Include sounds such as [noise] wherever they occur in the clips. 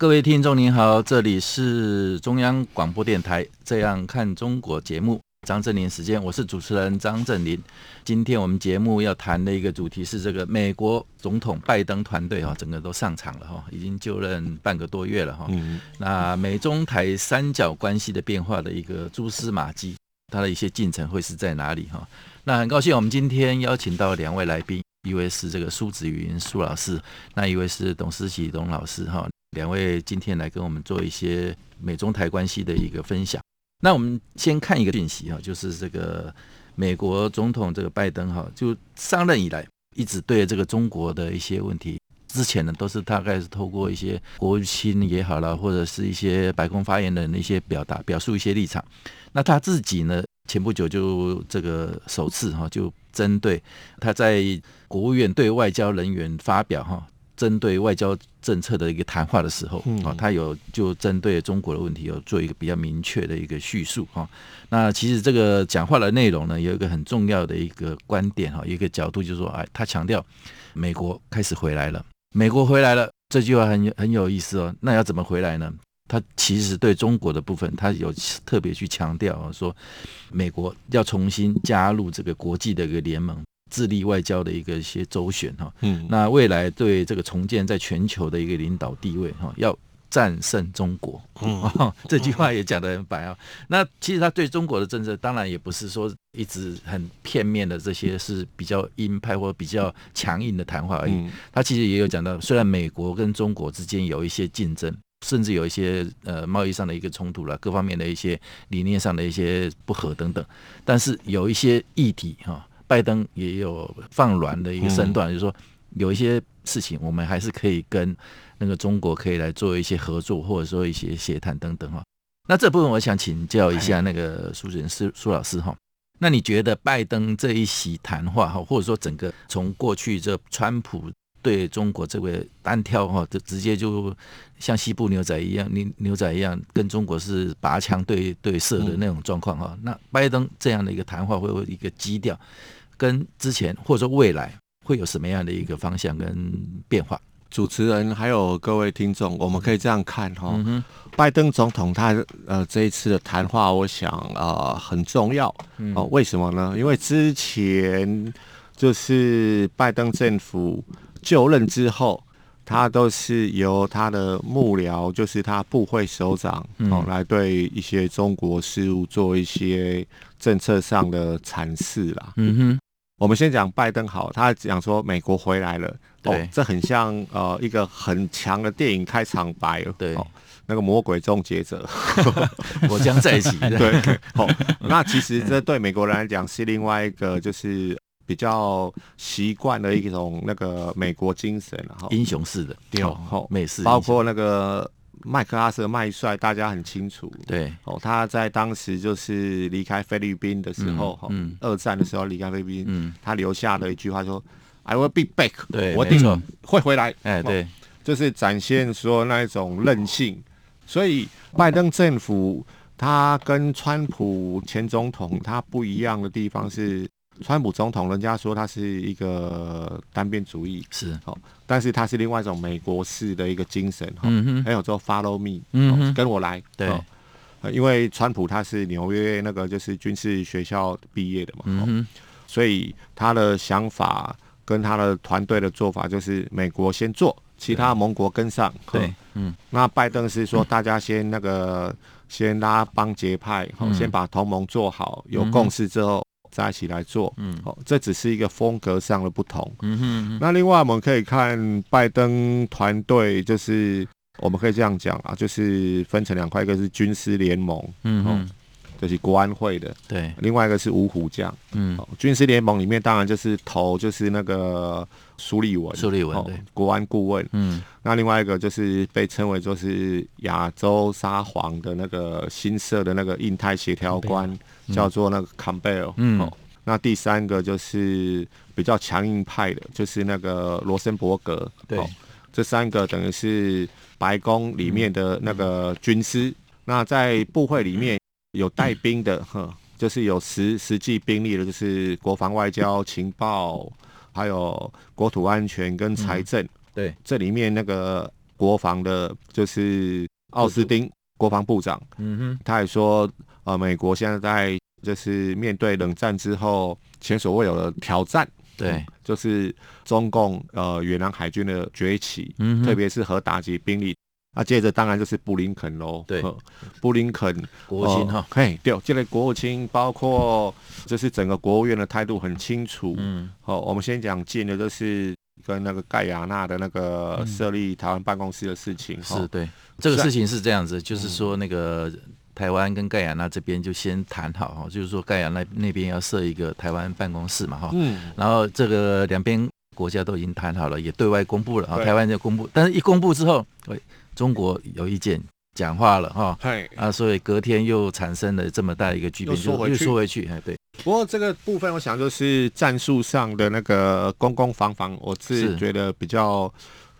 各位听众您好，这里是中央广播电台《这样看中国》节目，张振林时间，我是主持人张振林。今天我们节目要谈的一个主题是这个美国总统拜登团队哈，整个都上场了哈，已经就任半个多月了哈。嗯。那美中台三角关系的变化的一个蛛丝马迹，它的一些进程会是在哪里哈？那很高兴我们今天邀请到两位来宾，一位是这个苏子云苏老师，那一位是董思齐董老师哈。两位今天来跟我们做一些美中台关系的一个分享。那我们先看一个讯息哈，就是这个美国总统这个拜登哈，就上任以来一直对这个中国的一些问题，之前呢都是大概是透过一些国务卿也好了，或者是一些白宫发言人的一些表达，表述一些立场。那他自己呢，前不久就这个首次哈，就针对他在国务院对外交人员发表哈。针对外交政策的一个谈话的时候，啊，他有就针对中国的问题有做一个比较明确的一个叙述哈。那其实这个讲话的内容呢，有一个很重要的一个观点哈，一个角度就是说，哎，他强调美国开始回来了，美国回来了，这句话很很有意思哦。那要怎么回来呢？他其实对中国的部分，他有特别去强调说，美国要重新加入这个国际的一个联盟。致力外交的一个一些周旋哈，嗯，那未来对这个重建在全球的一个领导地位哈，要战胜中国，嗯，[laughs] 这句话也讲得很白啊。那其实他对中国的政策，当然也不是说一直很片面的，这些是比较鹰派或比较强硬的谈话而已。他其实也有讲到，虽然美国跟中国之间有一些竞争，甚至有一些呃贸易上的一个冲突了，各方面的一些理念上的一些不合等等，但是有一些议题哈。拜登也有放软的一个身段，就是说有一些事情我们还是可以跟那个中国可以来做一些合作，或者说一些协谈等等哈。那这部分我想请教一下那个苏主任苏苏老师哈。那你觉得拜登这一席谈话哈，或者说整个从过去这川普对中国这位单挑哈，就直接就像西部牛仔一样，牛牛仔一样跟中国是拔枪对对射的那种状况哈。那拜登这样的一个谈话会有一个基调？跟之前或者说未来会有什么样的一个方向跟变化？主持人还有各位听众，我们可以这样看哈、嗯，拜登总统他呃这一次的谈话，我想啊、呃、很重要哦、呃。为什么呢？因为之前就是拜登政府就任之后，他都是由他的幕僚，就是他部会首长哦、来对一些中国事务做一些政策上的阐释啦。嗯哼。我们先讲拜登好，他讲说美国回来了，对，哦、这很像呃一个很强的电影开场白，对，哦、那个魔鬼终结者，[laughs] 我将在一起，对，好、哦，那其实这对美国人来讲是另外一个就是比较习惯的一种那个美国精神，然后英雄式的，对，好、哦，美式，包括那个。麦克阿瑟麦帅，大家很清楚。对哦，他在当时就是离开菲律宾的时候，哈、嗯嗯，二战的时候离开菲律宾、嗯，他留下的一句话说、嗯、：“I will be back。”对，我一定会回来。哎，对，就是展现说那一种韧性。所以拜登政府他跟川普前总统他不一样的地方是。川普总统，人家说他是一个单边主义，是。哦，但是他是另外一种美国式的一个精神，嗯哼，还有说 follow me，嗯跟我来，对，因为川普他是纽约那个就是军事学校毕业的嘛，嗯哼，所以他的想法跟他的团队的做法就是美国先做，其他盟国跟上，对，嗯，那拜登是说大家先那个先拉帮结派，好，先把同盟做好，有共识之后。在一起来做，嗯，哦，这只是一个风格上的不同，嗯哼。那另外我们可以看拜登团队，就是我们可以这样讲啊，就是分成两块，一个是军师联盟，嗯哼，就是国安会的，对，另外一个是五虎将，嗯，军事联盟里面当然就是头就是那个苏利文，苏利文对，国安顾问，嗯，那另外一个就是被称为就是亚洲沙皇的那个新设的那个印太协调官，叫做那个坎贝尔，嗯，那第三个就是比较强硬派的，就是那个罗森伯格，对，这三个等于是白宫里面的那个军师，那在部会里面。有带兵的，呵，就是有实实际兵力的，就是国防、外交、情报，还有国土安全跟财政。对，这里面那个国防的，就是奥斯汀国防部长。嗯哼，他也说，呃，美国现在在就是面对冷战之后前所未有的挑战。对，就是中共呃远洋海军的崛起，嗯，特别是核打击兵力。啊，接着当然就是布林肯喽。对，布林肯国务卿哈，嘿，对，这类国务卿包括就是整个国务院的态度很清楚。嗯，好，我们先讲近的，就是跟那个盖亚纳的那个设立台湾办公室的事情。嗯、是对，这个事情是这样子，就是说那个台湾跟盖亚纳这边就先谈好哈，就是说盖亚那那边要设一个台湾办公室嘛哈。嗯，然后这个两边国家都已经谈好了，也对外公布了啊，台湾就公布，但是一公布之后，喂。中国有意见讲话了哈，啊，所以隔天又产生了这么大一个巨变，又缩回去，哎，对。不过这个部分，我想就是战术上的那个攻攻防防，我是觉得比较，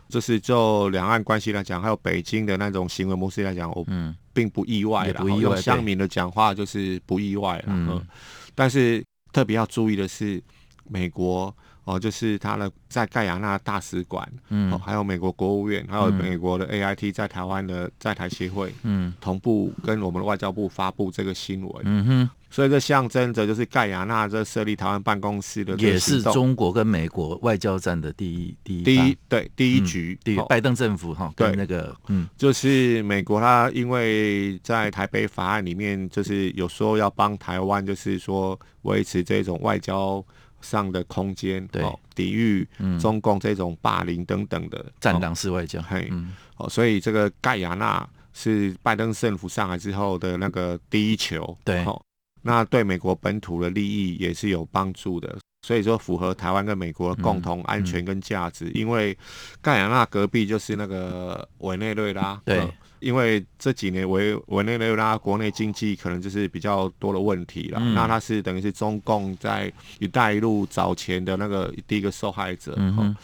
就是就两岸关系来讲，还有北京的那种行为模式来讲，我并不意外了。用乡民的讲话就是不意外了。嗯，但是特别要注意的是，美国。哦，就是他的在盖亚纳大使馆，嗯，还有美国国务院，还有美国的 AIT 在台湾的在台协会，嗯，同步跟我们的外交部发布这个新闻，嗯哼，所以这象征着就是盖亚纳这设立台湾办公室的，也是中国跟美国外交战的第一第一第一对第一局，第一拜登政府哈，对。那个嗯，就是美国他因为在台北法案里面就是有时候要帮台湾，就是说维持这种外交。上的空间，对，抵御中共这种霸凌等等的战狼式外交，嘿，哦，所以这个盖亚纳是拜登政府上来之后的那个第一球，对，那对美国本土的利益也是有帮助的，所以说符合台湾跟美国的共同安全跟价值，因为盖亚纳隔壁就是那个委内瑞拉，对。因为这几年委委内瑞拉国内经济可能就是比较多的问题了，嗯、那它是等于是中共在“一带一路”早前的那个第一个受害者。嗯、哼。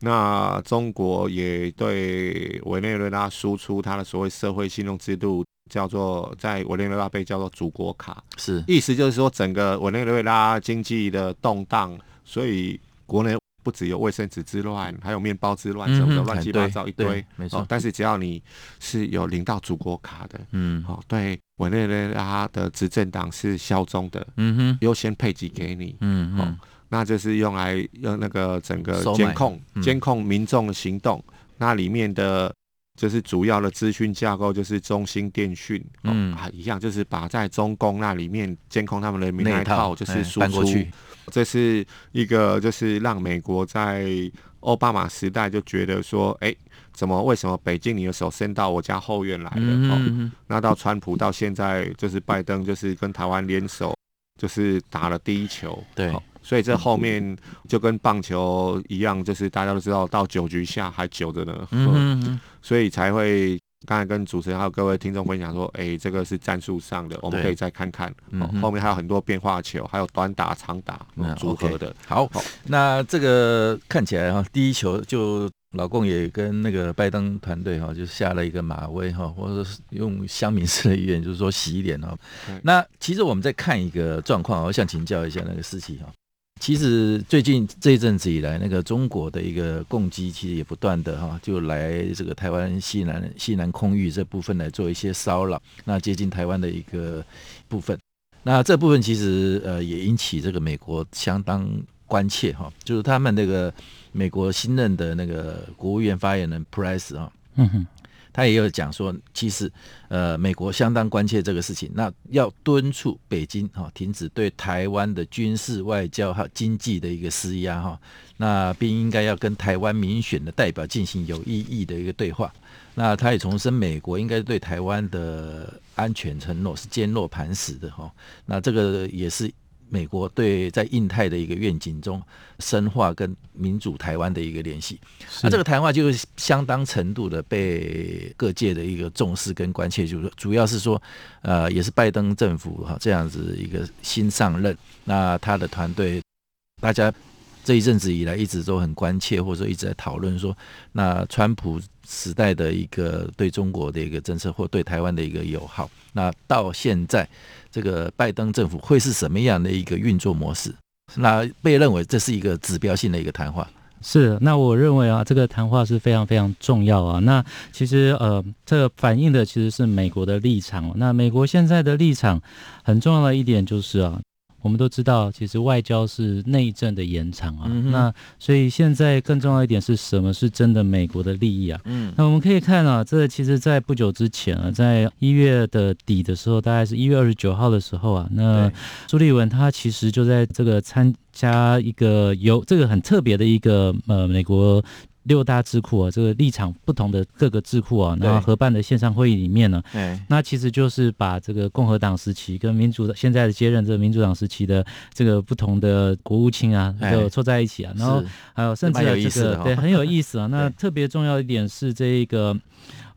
那中国也对委内瑞拉输出它的所谓社会信用制度，叫做在委内瑞拉被叫做“祖国卡”，是。意思就是说整个委内瑞拉经济的动荡，所以国内。不只有卫生纸之乱，还有面包之乱，什么的乱七八糟一堆。没错，但是只要你是有领到祖国卡的，嗯，好，对委内瑞拉的执政党是效忠的，嗯哼，优先配给给你，嗯好，那就是用来用那个整个监控监控民众的行动，那里面的就是主要的资讯架构就是中兴电讯，嗯，啊，一样就是把在中共那里面监控他们的那一套就是输出。这是一个，就是让美国在奥巴马时代就觉得说，哎，怎么为什么北京你的手伸到我家后院来了？嗯哼哦，那到川普到现在，就是拜登就是跟台湾联手，就是打了第一球。对，哦，所以这后面就跟棒球一样，就是大家都知道，到九局下还久着呢。嗯哼，所以才会。刚才跟主持人还有各位听众分享说，哎、欸，这个是战术上的，我们可以再看看。嗯、后面还有很多变化球，还有短打、长打组合的。好，好，那这个看起来哈，第一球就老共也跟那个拜登团队哈，就下了一个马威哈，或者是用乡民式的语言，就是说洗脸哈。那其实我们再看一个状况，我想请教一下那个事情哈。其实最近这一阵子以来，那个中国的一个共机其实也不断的哈，就来这个台湾西南西南空域这部分来做一些骚扰，那接近台湾的一个部分。那这部分其实呃也引起这个美国相当关切哈，就是他们那个美国新任的那个国务院发言人普莱斯啊，嗯哼。他也有讲说，其实，呃，美国相当关切这个事情，那要敦促北京哈停止对台湾的军事、外交和经济的一个施压哈，那并应该要跟台湾民选的代表进行有意义的一个对话。那他也重申，美国应该对台湾的安全承诺是坚若磐石的哈。那这个也是美国对在印太的一个愿景中深化跟民主台湾的一个联系。那这个谈话就是相当程度的被各界的一个重视跟关切，就是主要是说，呃，也是拜登政府哈这样子一个新上任，那他的团队大家。这一阵子以来，一直都很关切，或者说一直在讨论说，那川普时代的一个对中国的一个政策，或对台湾的一个友好，那到现在这个拜登政府会是什么样的一个运作模式？那被认为这是一个指标性的一个谈话。是，那我认为啊，这个谈话是非常非常重要啊。那其实呃，这反映的其实是美国的立场。那美国现在的立场很重要的一点就是啊。我们都知道，其实外交是内政的延长啊。嗯、那所以现在更重要一点是什么是真的美国的利益啊？嗯，那我们可以看啊，这其实，在不久之前啊，在一月的底的时候，大概是一月二十九号的时候啊，那朱立文他其实就在这个参加一个有这个很特别的一个呃美国。六大智库啊，这个立场不同的各个智库啊，然后合办的线上会议里面呢，那其实就是把这个共和党时期跟民主的现在的接任这个民主党时期的这个不同的国务卿啊，就凑在一起啊，然后还有甚至这个对很有意思啊。[laughs] 那特别重要一点是这个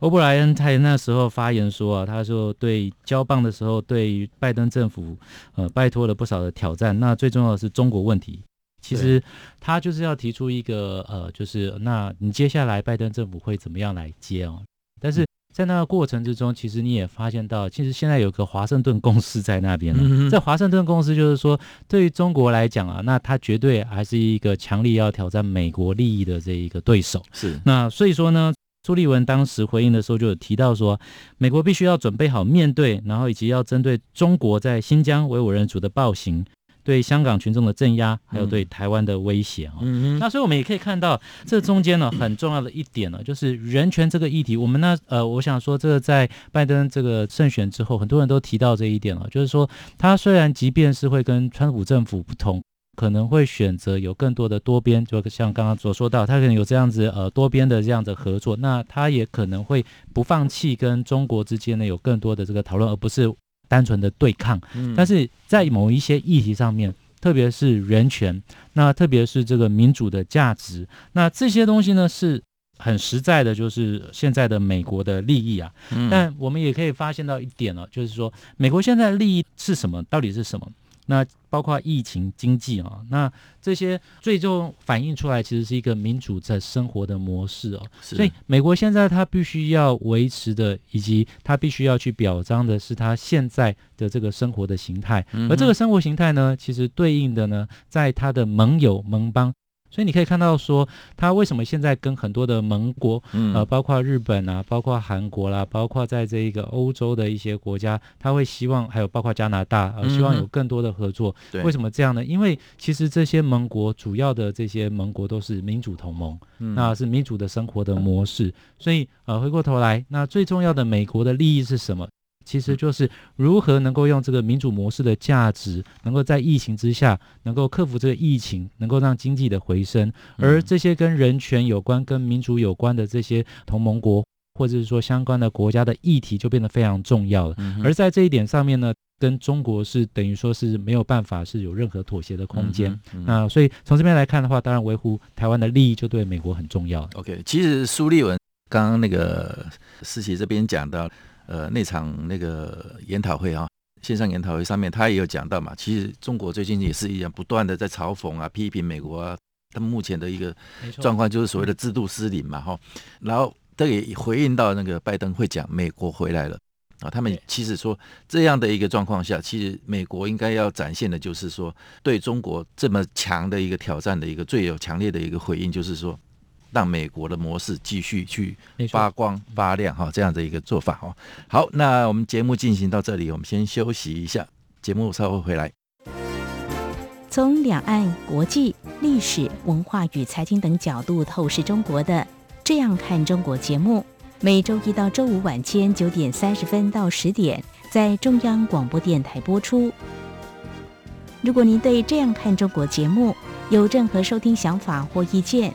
欧布莱恩他那时候发言说啊，他说对交棒的时候对拜登政府呃拜托了不少的挑战，那最重要的是中国问题。其实他就是要提出一个呃，就是那你接下来拜登政府会怎么样来接哦？但是在那个过程之中，其实你也发现到，其实现在有个华盛顿公司在那边了。在华盛顿公司就是说，对于中国来讲啊，那他绝对还是一个强力要挑战美国利益的这一个对手。是那所以说呢，朱立文当时回应的时候就有提到说，美国必须要准备好面对，然后以及要针对中国在新疆维吾尔族的暴行。对香港群众的镇压，还有对台湾的威胁啊，嗯、那所以我们也可以看到，这中间呢很重要的一点呢，就是人权这个议题。我们呢，呃，我想说，这个在拜登这个胜选之后，很多人都提到这一点了，就是说，他虽然即便是会跟川普政府不同，可能会选择有更多的多边，就像刚刚所说到，他可能有这样子呃多边的这样的合作，那他也可能会不放弃跟中国之间呢有更多的这个讨论，而不是。单纯的对抗，但是在某一些议题上面，特别是人权，那特别是这个民主的价值，那这些东西呢是很实在的，就是现在的美国的利益啊。但我们也可以发现到一点呢，就是说美国现在的利益是什么？到底是什么？那包括疫情、经济啊，那这些最终反映出来，其实是一个民主在生活的模式哦。所以美国现在它必须要维持的，以及它必须要去表彰的是它现在的这个生活的形态。而这个生活形态呢，其实对应的呢，在它的盟友盟邦。所以你可以看到，说他为什么现在跟很多的盟国，呃，包括日本啊，包括韩国啦，包括在这一个欧洲的一些国家，他会希望，还有包括加拿大，呃，希望有更多的合作。为什么这样呢？因为其实这些盟国主要的这些盟国都是民主同盟，那是民主的生活的模式。所以，呃，回过头来，那最重要的美国的利益是什么？其实就是如何能够用这个民主模式的价值，能够在疫情之下，能够克服这个疫情，能够让经济的回升。而这些跟人权有关、跟民主有关的这些同盟国，或者是说相关的国家的议题，就变得非常重要了。而在这一点上面呢，跟中国是等于说是没有办法是有任何妥协的空间。那所以从这边来看的话，当然维护台湾的利益就对美国很重要。OK，其实苏立文刚刚那个思琪这边讲到。呃，那场那个研讨会啊，线上研讨会上面，他也有讲到嘛。其实中国最近也是一样，不断的在嘲讽啊、批评美国啊。他们目前的一个状况就是所谓的制度失灵嘛，哈。然后这也回应到那个拜登会讲美国回来了啊。他们其实说这样的一个状况下，其实美国应该要展现的就是说，对中国这么强的一个挑战的一个最有强烈的一个回应，就是说。让美国的模式继续去发光发亮哈，这样的一个做法哈。好，那我们节目进行到这里，我们先休息一下，节目稍后回来。从两岸、国际、历史文化与财经等角度透视中国的《这样看中国》节目，每周一到周五晚间九点三十分到十点在中央广播电台播出。如果您对《这样看中国》节目有任何收听想法或意见，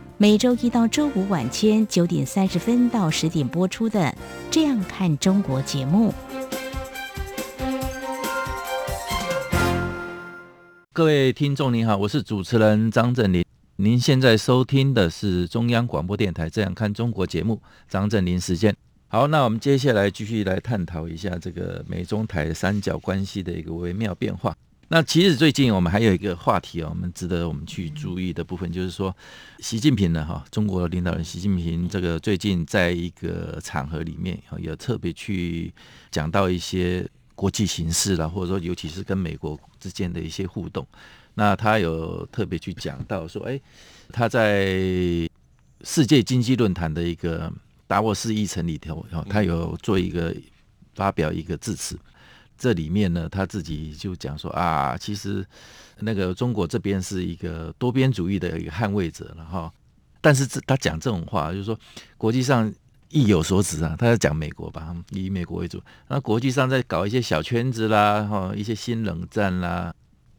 每周一到周五晚间九点三十分到十点播出的《这样看中国》节目。各位听众您好，我是主持人张振林。您现在收听的是中央广播电台《这样看中国》节目，张振林时间。好，那我们接下来继续来探讨一下这个美中台三角关系的一个微妙变化。那其实最近我们还有一个话题啊，我们值得我们去注意的部分，就是说，习近平呢，哈，中国领导人习近平这个最近在一个场合里面，有特别去讲到一些国际形势啦，或者说尤其是跟美国之间的一些互动。那他有特别去讲到说，哎，他在世界经济论坛的一个达沃斯议程里头，他有做一个发表一个致辞。这里面呢，他自己就讲说啊，其实那个中国这边是一个多边主义的一个捍卫者了哈。但是这他讲这种话，就是说国际上意有所指啊，他在讲美国吧，以美国为主。那国际上在搞一些小圈子啦，哈，一些新冷战啦，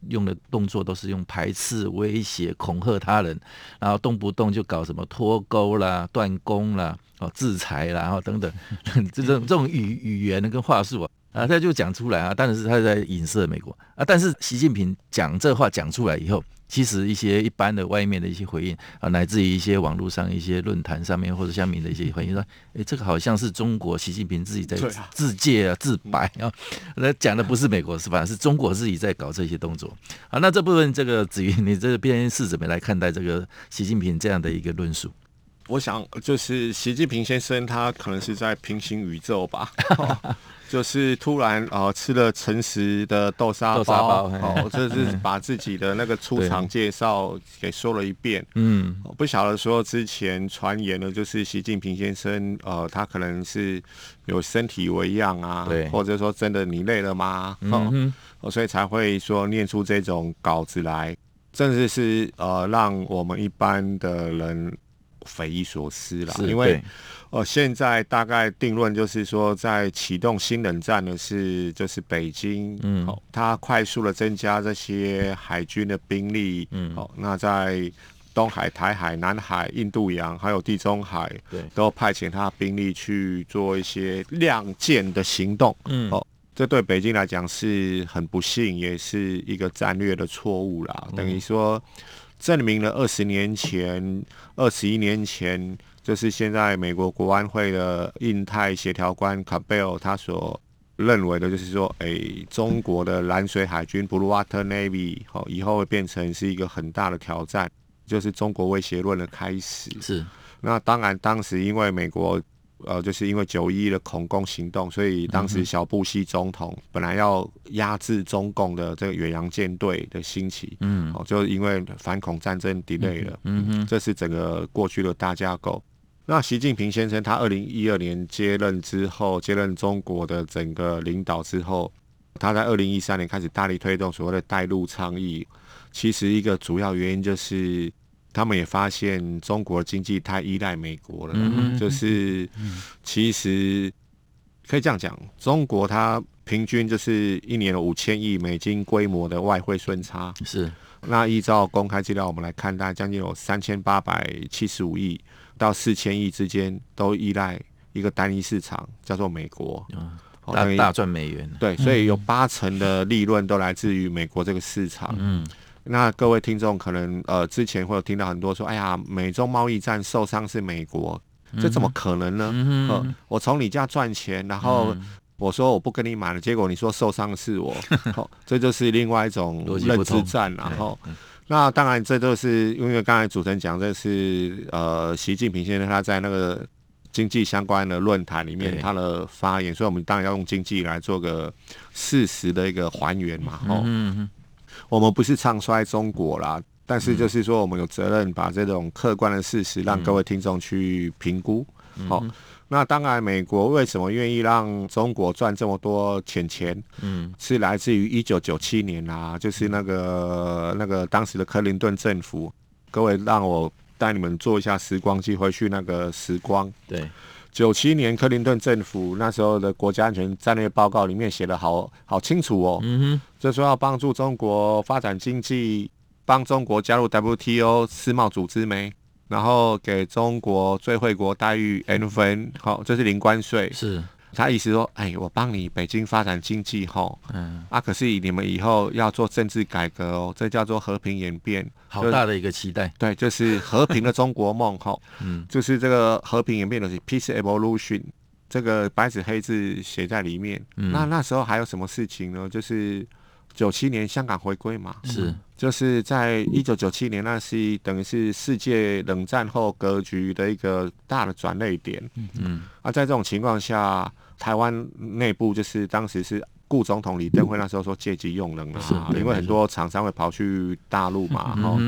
用的动作都是用排斥、威胁、恐吓他人，然后动不动就搞什么脱钩啦、断供啦、哦制裁啦，然后等等，[laughs] 这种这种语语言跟话术啊。啊，他就讲出来啊，但是他在影射美国啊。但是习近平讲这话讲出来以后，其实一些一般的外面的一些回应啊，乃至于一些网络上一些论坛上面或者下面的一些回应说，哎，这个好像是中国习近平自己在自戒啊、自白啊，那讲的不是美国是吧？是中国自己在搞这些动作啊。那这部分这个子瑜，你这边是怎么来看待这个习近平这样的一个论述？我想就是习近平先生他可能是在平行宇宙吧。[laughs] [laughs] 就是突然呃吃了诚实的豆沙包，包哦，这是 [laughs] 把自己的那个出场介绍给说了一遍。嗯，不晓得说之前传言的，就是习近平先生呃，他可能是有身体为恙啊，对，或者说真的你累了吗？嗯，所以才会说念出这种稿子来，甚至是呃让我们一般的人匪夷所思了，因为。哦，现在大概定论就是说，在启动新冷战的是就是北京，嗯，好，它快速的增加这些海军的兵力，嗯，好，那在东海、台海、南海、印度洋还有地中海，对，都派遣他兵力去做一些亮剑的行动，嗯，哦，这对北京来讲是很不幸，也是一个战略的错误啦，等于说证明了二十年前、二十一年前。就是现在美国国安会的印太协调官卡贝尔他所认为的，就是说，哎，中国的蓝水海军 （Blue Water Navy） 好，以后会变成是一个很大的挑战，就是中国威胁论的开始。是。那当然，当时因为美国，呃，就是因为九一一的恐攻行动，所以当时小布希总统本来要压制中共的这个远洋舰队的兴起，嗯，哦，就因为反恐战争 delay 了，嗯哼，这是整个过去的大架构。那习近平先生他二零一二年接任之后，接任中国的整个领导之后，他在二零一三年开始大力推动所谓的“带路”倡议。其实一个主要原因就是，他们也发现中国经济太依赖美国了。嗯、就是其实可以这样讲，中国它平均就是一年有五千亿美金规模的外汇顺差。是。那依照公开资料，我们来看，大概将近有三千八百七十五亿。到四千亿之间都依赖一个单一市场，叫做美国，大大赚美元。对，所以有八成的利润都来自于美国这个市场。嗯，那各位听众可能呃之前会有听到很多说，哎呀，美中贸易战受伤是美国，这怎么可能呢？嗯、呃，我从你家赚钱，然后我说我不跟你买了，结果你说受伤的是我，[laughs] 哦，这就是另外一种认知战，然后。那当然，这都是因为刚才主持人讲，这是呃，习近平先生他在那个经济相关的论坛里面他的发言，所以我们当然要用经济来做个事实的一个还原嘛。哦，我们不是唱衰中国啦，但是就是说，我们有责任把这种客观的事实让各位听众去评估。好，那当然，美国为什么愿意让中国赚这么多钱钱？嗯，是来自于一九九七年啊，就是那个那个当时的克林顿政府。各位，让我带你们做一下时光机，回去那个时光。对，九七年克林顿政府那时候的国家安全战略报告里面写的好好清楚哦。嗯哼，就说要帮助中国发展经济，帮中国加入 WTO 世贸组织没？然后给中国最惠国待遇 N 分，好，这是零关税。是他意思说，哎，我帮你北京发展经济，吼，嗯，啊，可是你们以后要做政治改革哦，这叫做和平演变，好大的一个期待。对，就是和平的中国梦，吼，[laughs] 嗯，就是这个和平演变的是 Peace Evolution，这个白纸黑字写在里面。嗯，那那时候还有什么事情呢？就是。九七年香港回归嘛，是就是在一九九七年，那是等于是世界冷战后格局的一个大的转捩点。嗯嗯，啊，在这种情况下，台湾内部就是当时是顾总统李登辉那时候说借机用人啊，因为很多厂商会跑去大陆嘛，哈，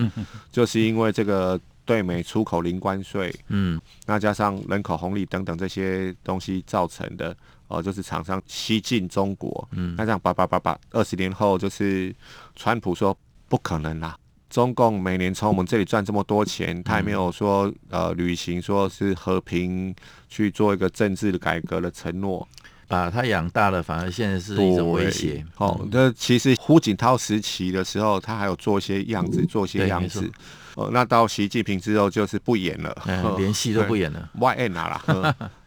就是因为这个对美出口零关税，嗯，那加上人口红利等等这些东西造成的。哦，就是厂商西进中国，嗯，那这样叭叭叭叭，二十年后就是川普说不可能啦，中共每年从我们这里赚这么多钱，他也没有说呃履行说是和平去做一个政治的改革的承诺，把他养大了，反而现在是一种威胁。哦，那其实胡锦涛时期的时候，他还有做一些样子，做一些样子。哦，那到习近平之后就是不演了，嗯、连戏都不演了。[laughs] Y N 啦，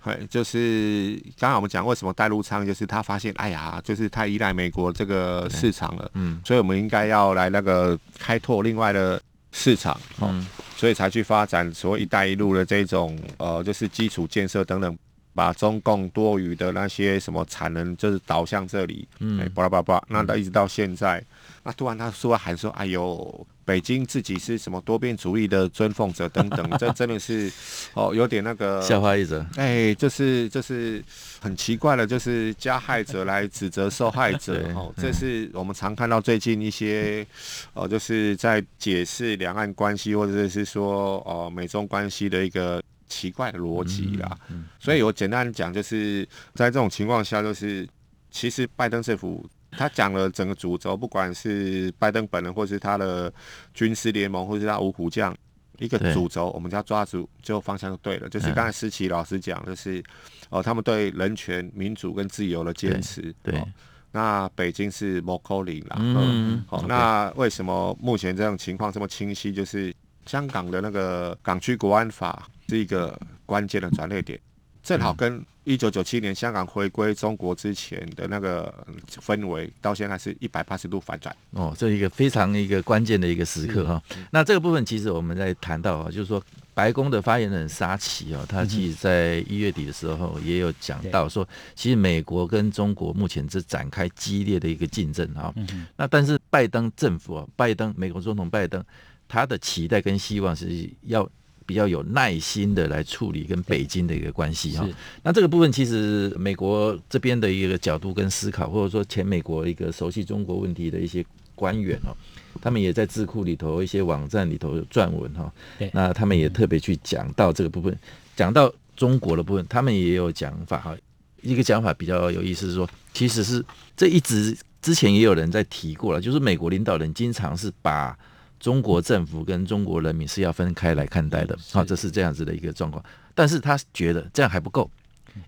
对，就是刚刚我们讲为什么戴入仓，就是他发现，哎呀，就是太依赖美国这个市场了，嗯，所以我们应该要来那个开拓另外的市场，嗯，所以才去发展所谓“一带一路”的这种呃，就是基础建设等等，把中共多余的那些什么产能就是导向这里，嗯，巴拉巴拉巴拉，那到一直到现在。那突然他说还说，哎呦，北京自己是什么多边主义的尊奉者等等，[laughs] 这真的是哦，有点那个笑话一则。哎，就是就是很奇怪的，就是加害者来指责受害者。[laughs] 哦，这是我们常看到最近一些哦，就是在解释两岸关系或者是说哦美中关系的一个奇怪的逻辑啦。所以我简单讲，就是在这种情况下，就是其实拜登政府。他讲了整个主轴，不管是拜登本人，或是他的军事联盟，或是他五虎将，一个主轴，我们要抓住，就方向就对了。就是刚才思琪老师讲，就是哦，他们对人权、民主跟自由的坚持。对，那北京是 more calling 啦。嗯，好、哦，那为什么目前这种情况这么清晰？就是香港的那个港区国安法是一个关键的转捩点。正好跟一九九七年香港回归中国之前的那个氛围，到现在是一百八十度反转。哦，这一个非常一个关键的一个时刻哈。那这个部分其实我们在谈到啊，就是说白宫的发言人沙奇啊，他其实在一月底的时候也有讲到说，其实美国跟中国目前是展开激烈的一个竞争啊。那但是拜登政府啊，拜登美国总统拜登，他的期待跟希望是要。比较有耐心的来处理跟北京的一个关系哈，那这个部分其实美国这边的一个角度跟思考，或者说前美国一个熟悉中国问题的一些官员哦，他们也在智库里头一些网站里头有撰文哈，那他们也特别去讲到这个部分，讲到中国的部分，他们也有讲法哈，一个讲法比较有意思是说，其实是这一直之前也有人在提过了，就是美国领导人经常是把。中国政府跟中国人民是要分开来看待的，好，这是这样子的一个状况。但是他觉得这样还不够，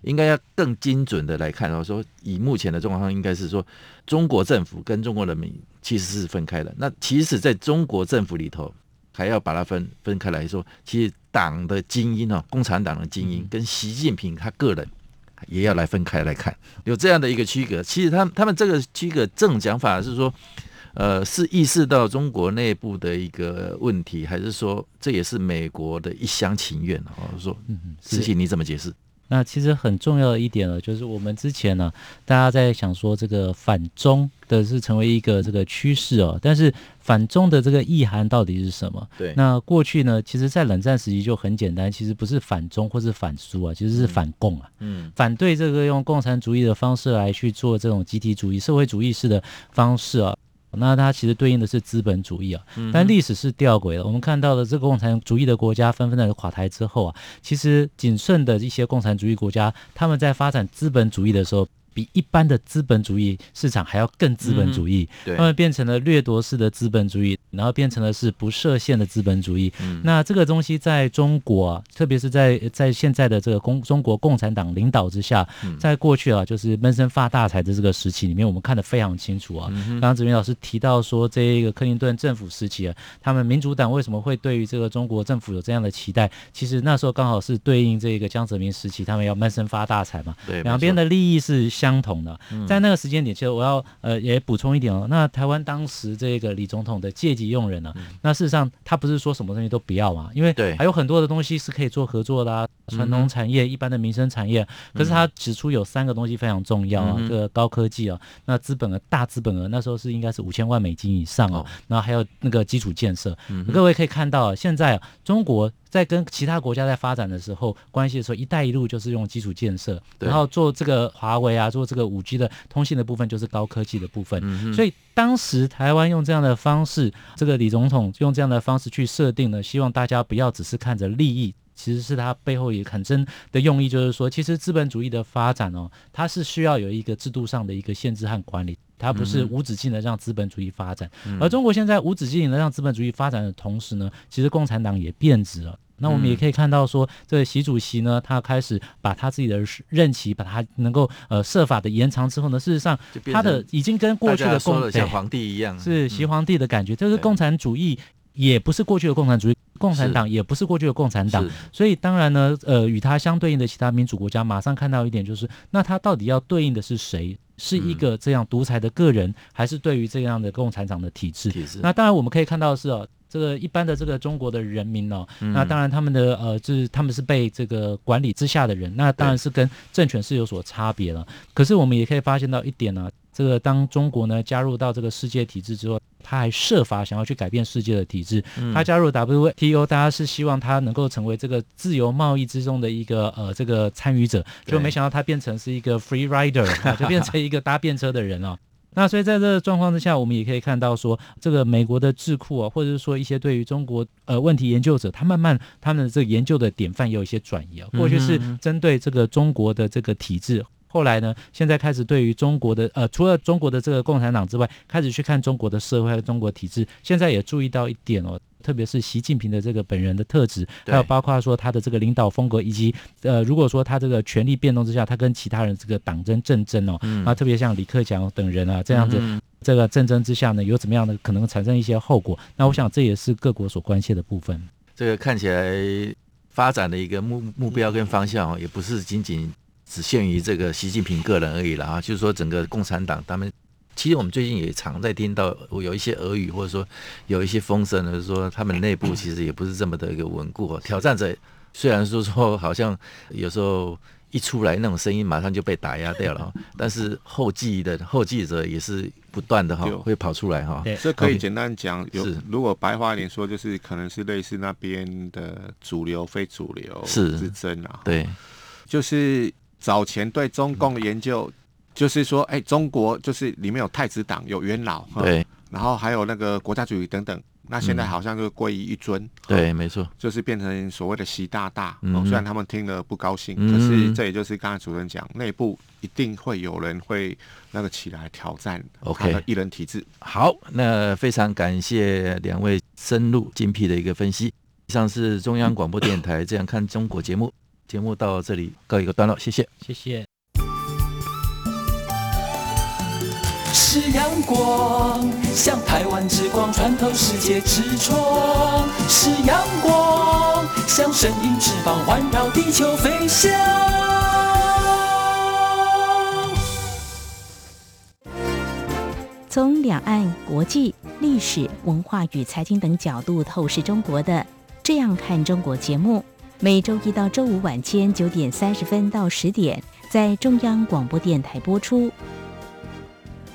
应该要更精准的来看。然后说，以目前的状况，应该是说，中国政府跟中国人民其实是分开的。那其实在中国政府里头，还要把它分分开来说，其实党的精英啊，共产党的精英跟习近平他个人也要来分开来看，有这样的一个区隔。其实他他们这个区隔正讲法是说。呃，是意识到中国内部的一个问题，还是说这也是美国的一厢情愿？哦，说，嗯，思齐你怎么解释？那其实很重要的一点呢，就是我们之前呢，大家在想说这个反中的是成为一个这个趋势哦，但是反中的这个意涵到底是什么？对，那过去呢，其实在冷战时期就很简单，其实不是反中或是反苏啊，其实是反共啊，嗯，反对这个用共产主义的方式来去做这种集体主义、社会主义式的方式啊。那它其实对应的是资本主义啊，但历史是吊诡的。我们看到了这个共产主义的国家纷纷的垮台之后啊，其实仅剩的一些共产主义国家，他们在发展资本主义的时候。比一般的资本主义市场还要更资本主义，嗯、他们变成了掠夺式的资本主义，然后变成了是不设限的资本主义。嗯、那这个东西在中国、啊，特别是在在现在的这个共中国共产党领导之下，在过去啊，就是闷声发大财的这个时期里面，我们看得非常清楚啊。刚刚子明老师提到说，这一个克林顿政府时期啊，他们民主党为什么会对于这个中国政府有这样的期待？其实那时候刚好是对应这个江泽民时期，他们要闷声发大财嘛。对，两边的利益是相同的。在那个时间点，其实我要呃也补充一点哦。那台湾当时这个李总统的借机用人呢、啊，嗯、那事实上他不是说什么东西都不要嘛，因为还有很多的东西是可以做合作的啊，传统产业、一般的民生产业。可是他指出有三个东西非常重要啊，这个高科技啊，那资本额大资本额，那时候是应该是五千万美金以上哦。然后还有那个基础建设，各位可以看到啊，现在啊中国。在跟其他国家在发展的时候，关系的时候，“一带一路”就是用基础建设，然后做这个华为啊，做这个五 G 的通信的部分，就是高科技的部分。嗯、所以当时台湾用这样的方式，这个李总统用这样的方式去设定呢，希望大家不要只是看着利益，其实是他背后也很真的用意，就是说，其实资本主义的发展哦，它是需要有一个制度上的一个限制和管理。它不是无止境的让资本主义发展，而中国现在无止境的让资本主义发展的同时呢，其实共产党也变质了。那我们也可以看到说，这个习主席呢，他开始把他自己的任期，把他能够呃设法的延长之后呢，事实上他的已经跟过去的共像皇帝一样，是习皇帝的感觉，就是共产主义也不是过去的共产主义，共产党也不是过去的共产党，所以当然呢，呃，与它相对应的其他民主国家，马上看到一点就是，那它到底要对应的是谁？是一个这样独裁的个人，还是对于这样的共产党的体制？体制。那当然我们可以看到的是哦，这个一般的这个中国的人民哦，嗯、那当然他们的呃，就是他们是被这个管理之下的人，那当然是跟政权是有所差别了。可是我们也可以发现到一点呢、啊。这个当中国呢加入到这个世界体制之后，他还设法想要去改变世界的体制。他加入 WTO，大家是希望他能够成为这个自由贸易之中的一个呃这个参与者，就没想到他变成是一个 free rider，[laughs] 就变成一个搭便车的人哦。那所以在这个状况之下，我们也可以看到说，这个美国的智库啊，或者是说一些对于中国呃问题研究者，他慢慢他们的这个研究的典范也有一些转移啊。过去是针对这个中国的这个体制。后来呢，现在开始对于中国的呃，除了中国的这个共产党之外，开始去看中国的社会和中国体制。现在也注意到一点哦，特别是习近平的这个本人的特质，还有包括说他的这个领导风格，以及呃，如果说他这个权力变动之下，他跟其他人这个党争政争哦，嗯、啊，特别像李克强等人啊这样子，嗯、这个政争之下呢，有怎么样的可能产生一些后果？那我想这也是各国所关切的部分。这个看起来发展的一个目目标跟方向哦，也不是仅仅。只限于这个习近平个人而已了啊，就是说整个共产党他们，其实我们最近也常在听到有一些俄语，或者说有一些风声呢，就是说他们内部其实也不是这么的一个稳固。挑战者虽然说说好像有时候一出来那种声音马上就被打压掉了，但是后继的后继者也是不断的哈会跑出来哈。这可以简单讲，有如果白话一点说，就是可能是类似那边的主流非主流是之争啊。对，就是。早前对中共研究，就是说，哎，中国就是里面有太子党，有元老，对，然后还有那个国家主义等等。那现在好像就归于一尊，对，没错，就是变成所谓的习大大。虽然他们听了不高兴，可是这也就是刚才主任讲，内部一定会有人会那个起来挑战他的一人体制。好，那非常感谢两位深入精辟的一个分析。以上是中央广播电台《这样看中国》节目。节目到这里告一个段落，谢谢，谢谢。是阳光，像台湾之光穿透世界之窗；是阳光，像神鹰翅膀环绕地球飞翔。从两岸、国际、历史文化与财经等角度透视中国的《这样看中国》节目。每周一到周五晚间九点三十分到十点，在中央广播电台播出。